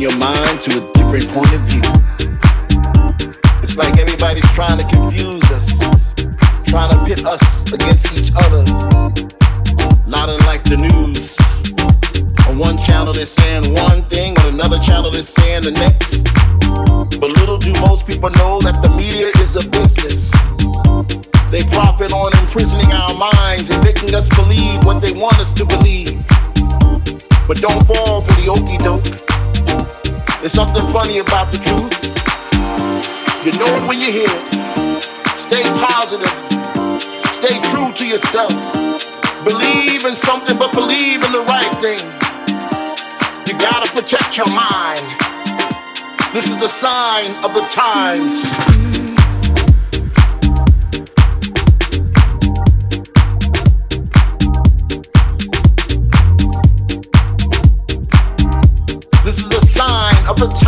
Your mind to a different point of view. It's like everybody's trying to confuse us, trying to pit us against each other. Not unlike the news. On one channel they're saying one thing, on another channel they're saying the next. But little do most people know that the media is a business. They profit on imprisoning our minds and making us believe what they want us to believe. But don't fall for the okey doke. There's something funny about the truth. You know it when you hear it. Stay positive. Stay true to yourself. Believe in something, but believe in the right thing. You gotta protect your mind. This is a sign of the times. Sign of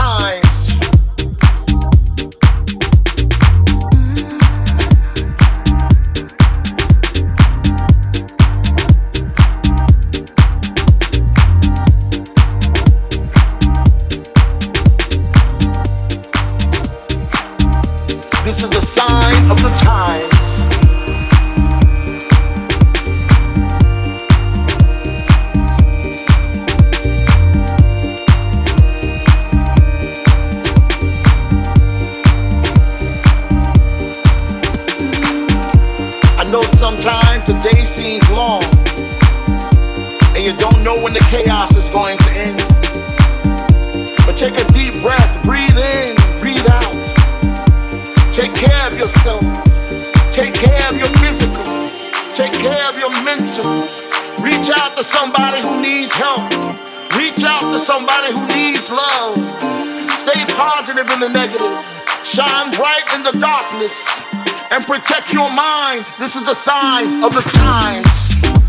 the negative. Shine bright in the darkness. And protect your mind. This is the sign of the times.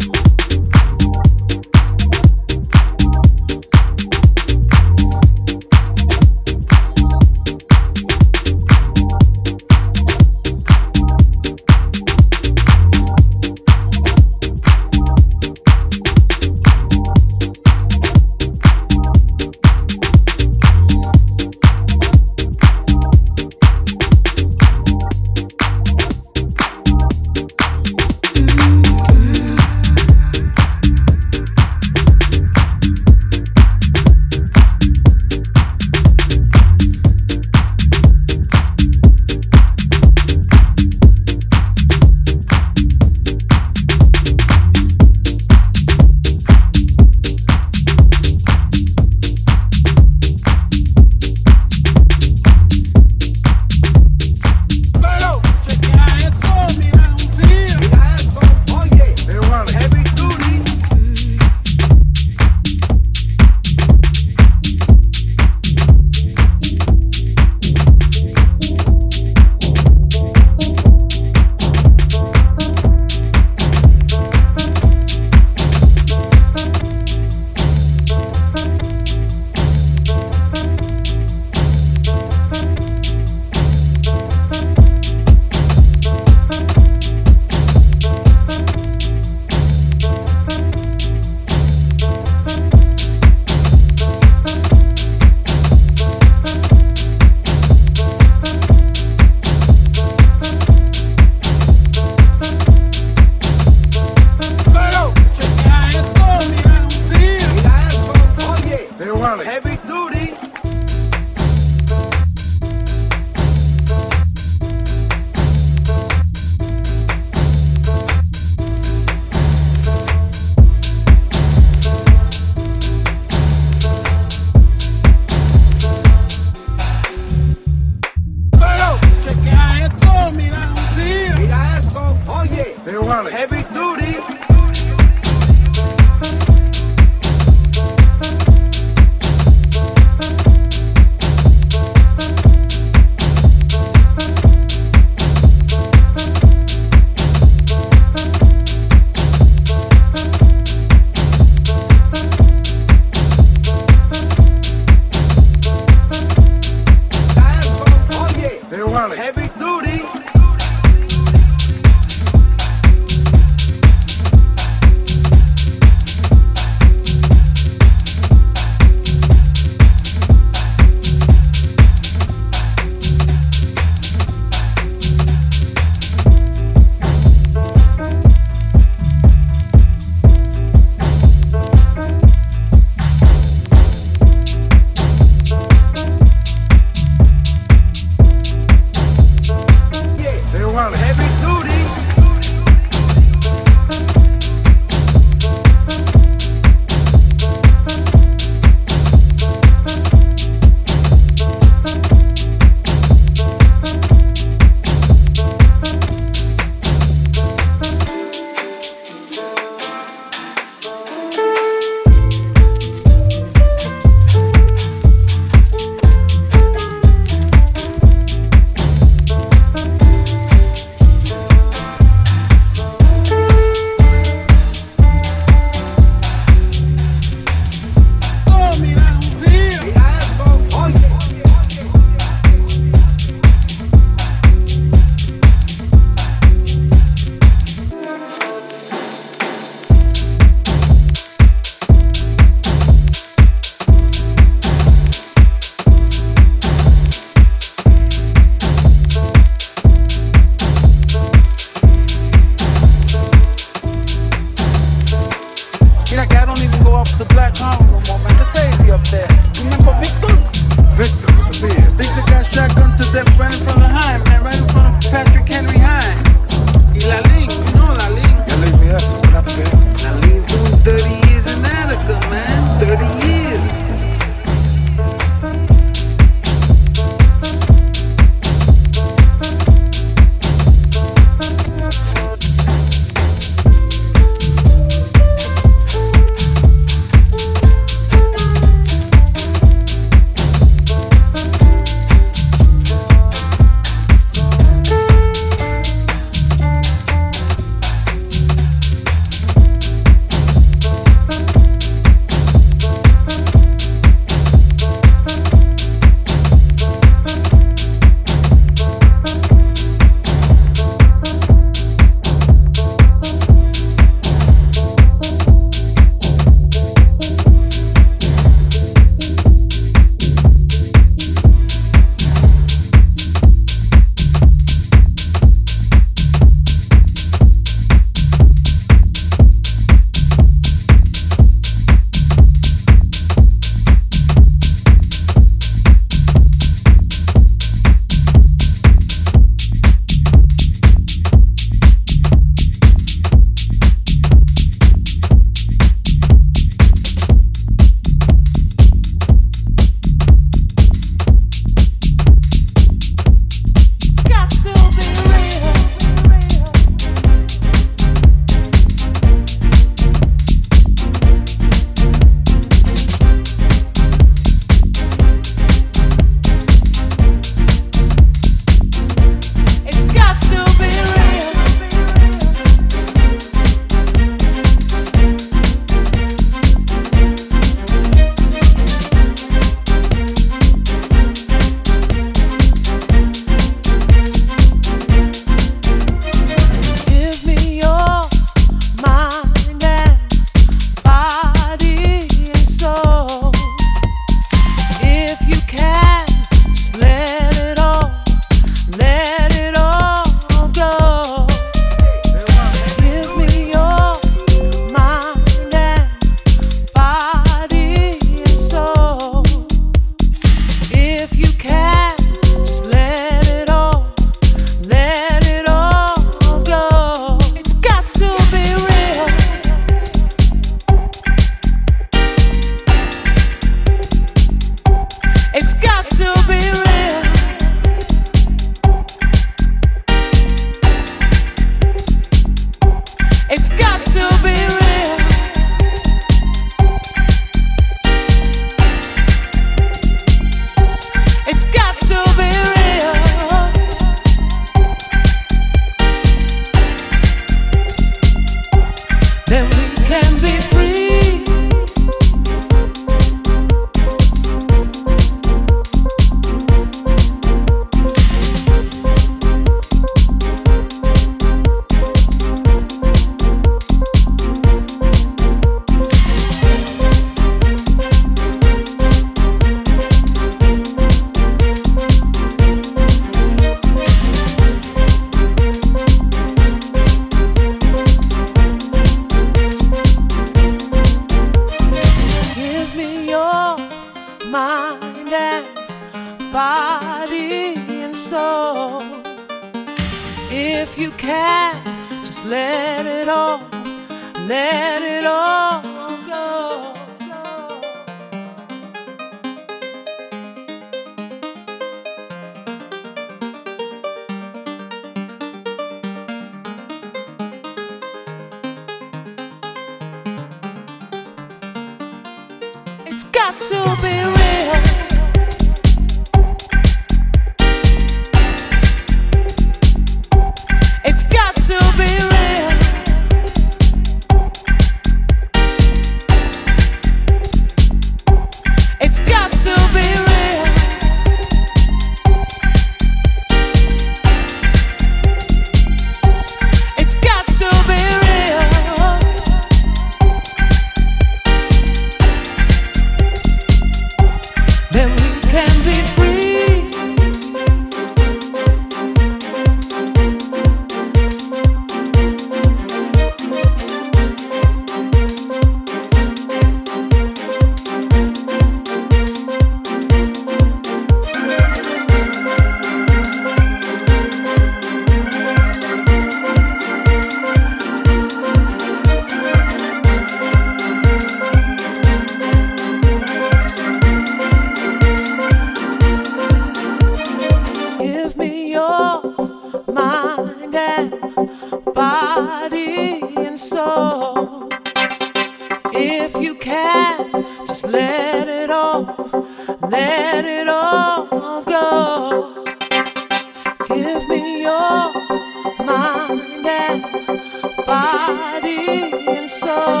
body and soul.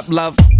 Up, love?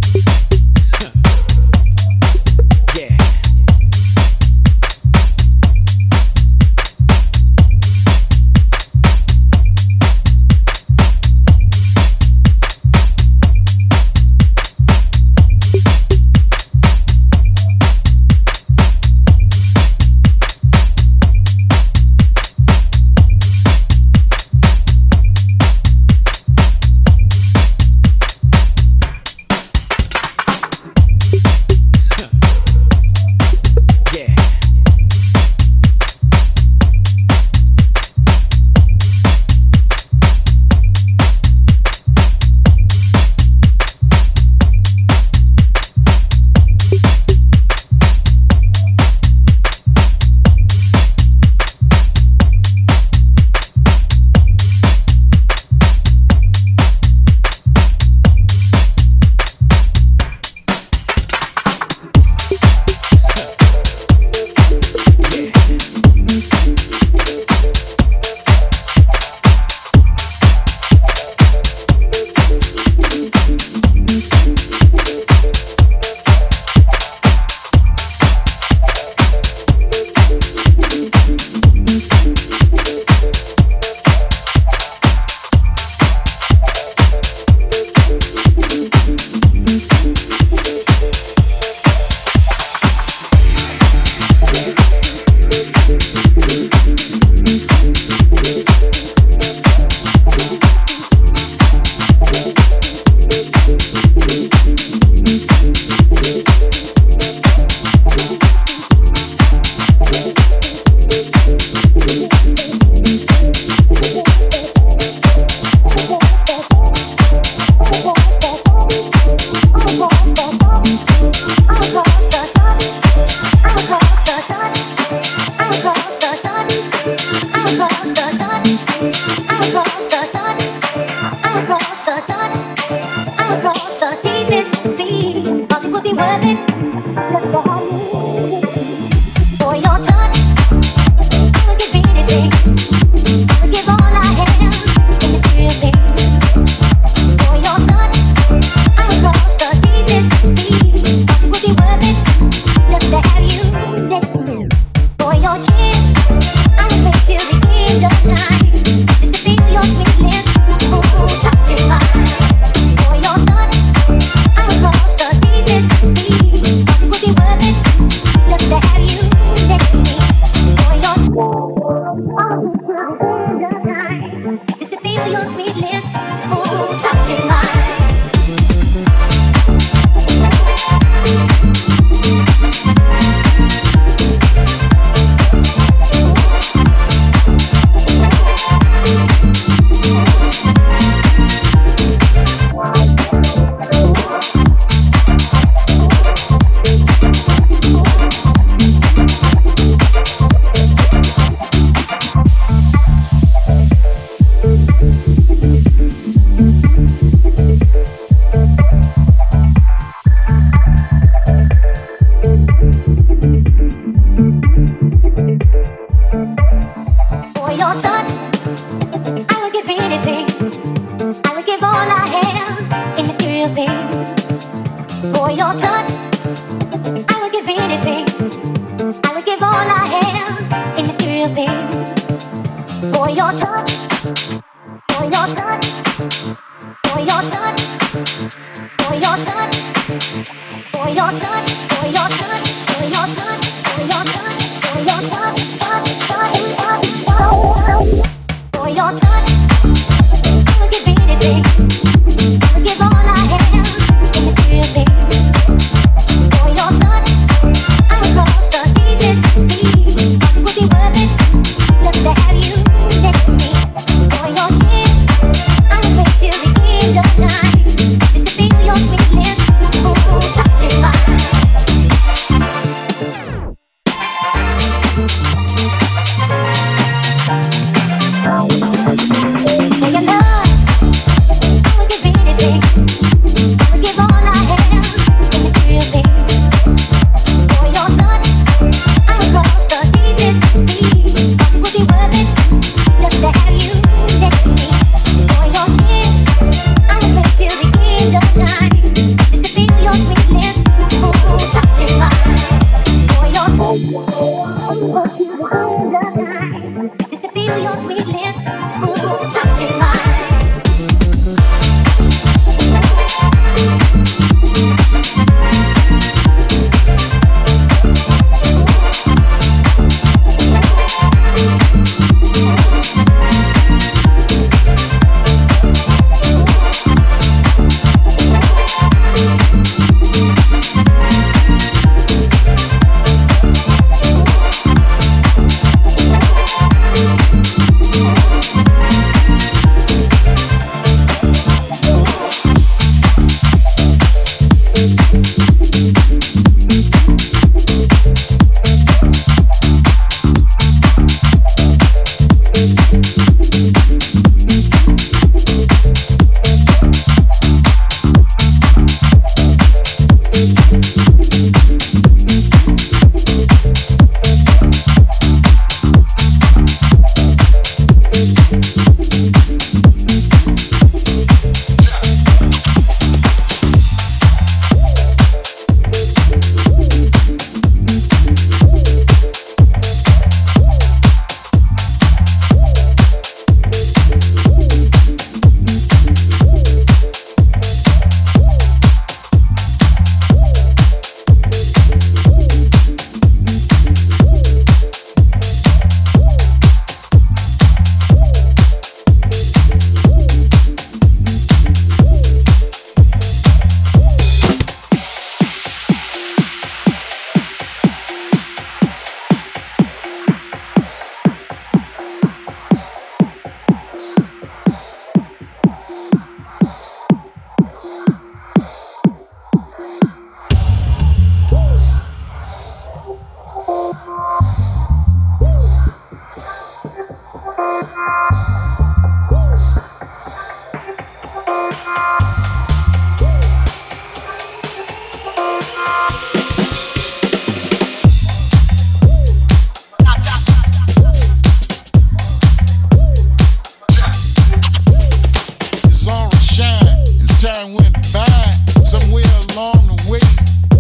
Somewhere along the way,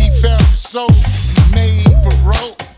he found his soul, and made parole.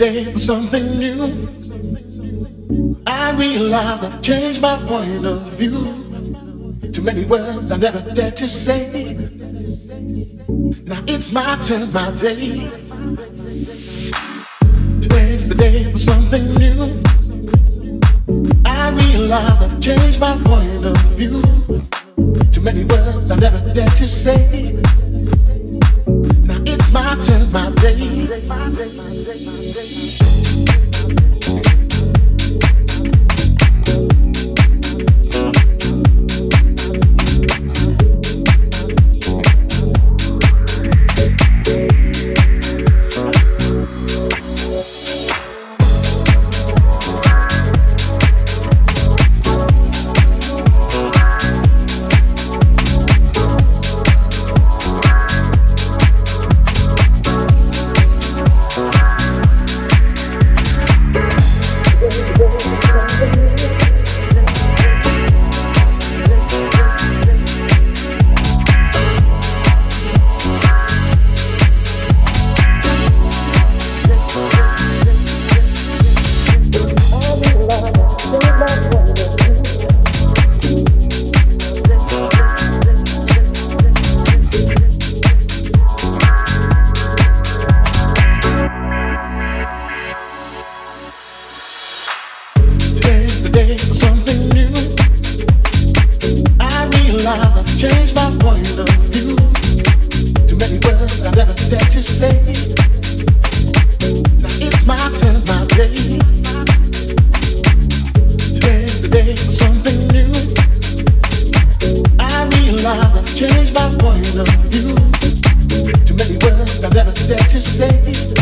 Today's the for something new. I realized I changed my point of view. Too many words I never dared to say. Now it's my turn, my day. Today's the day for something new. I realize I've changed my point of view. Too many words I never dared to say. Now it's my turn, my day. To say.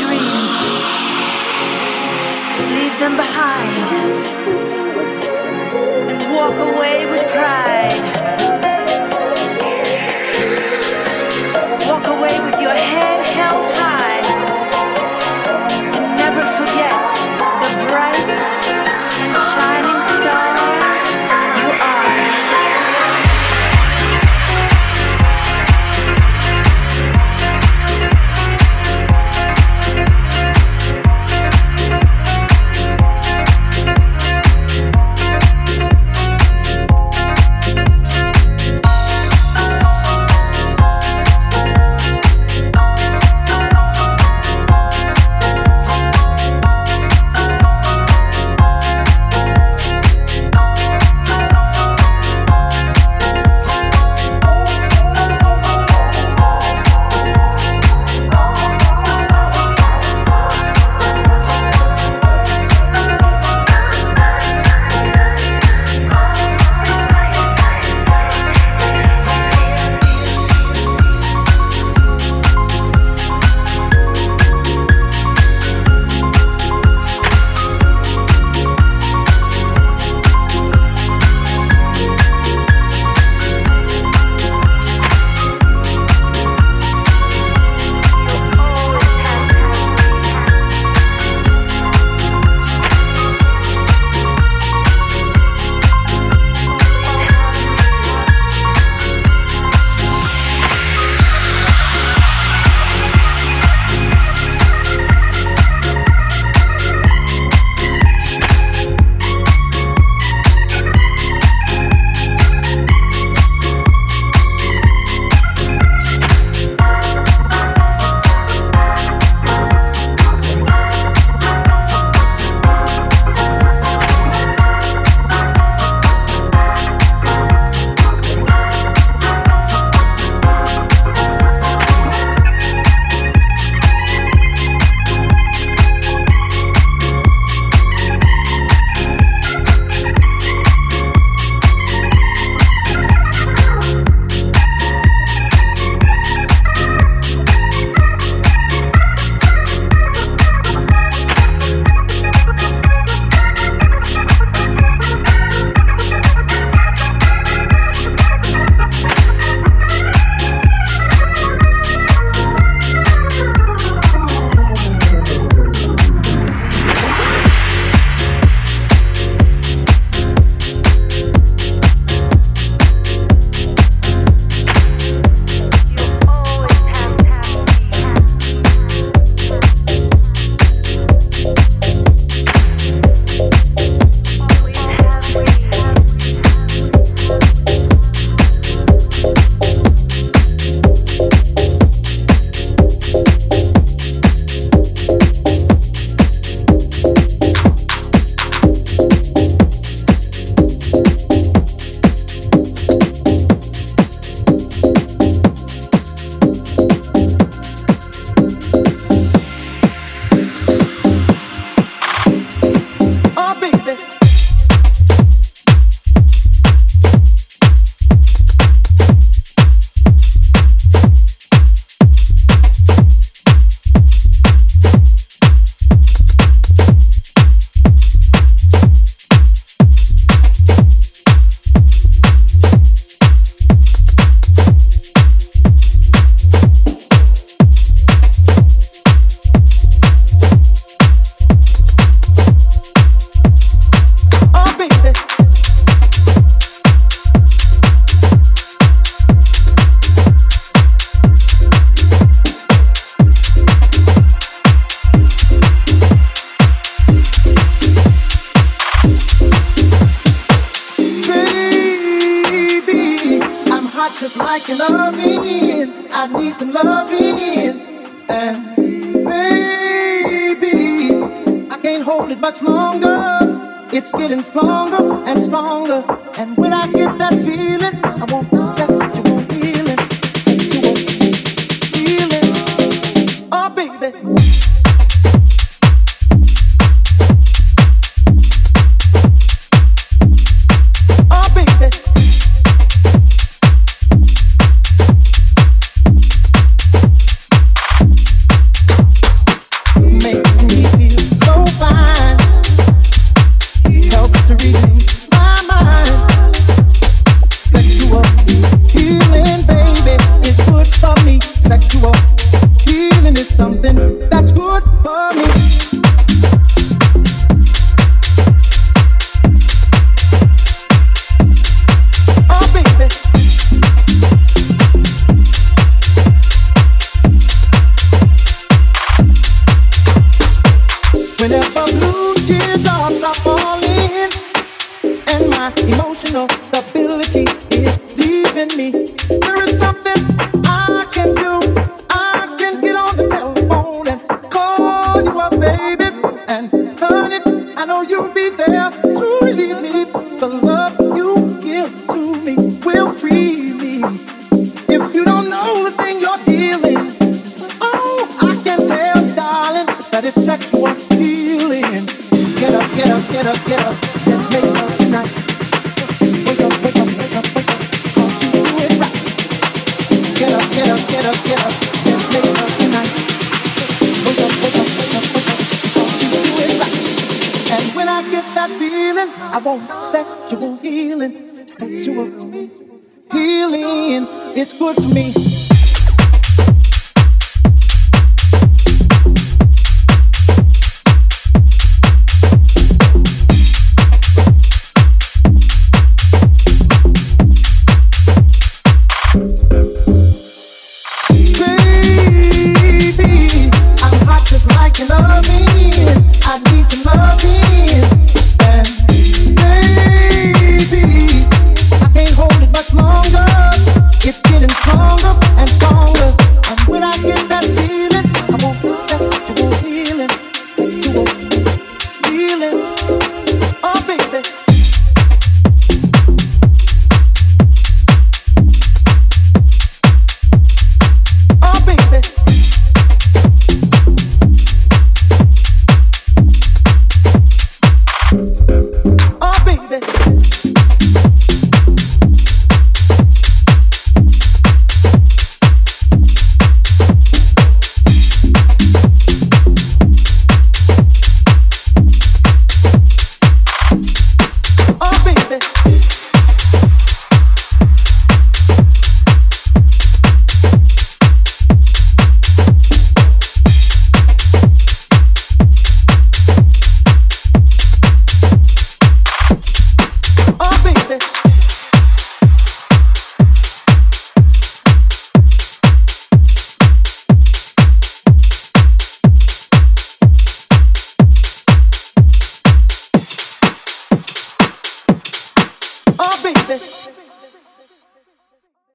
You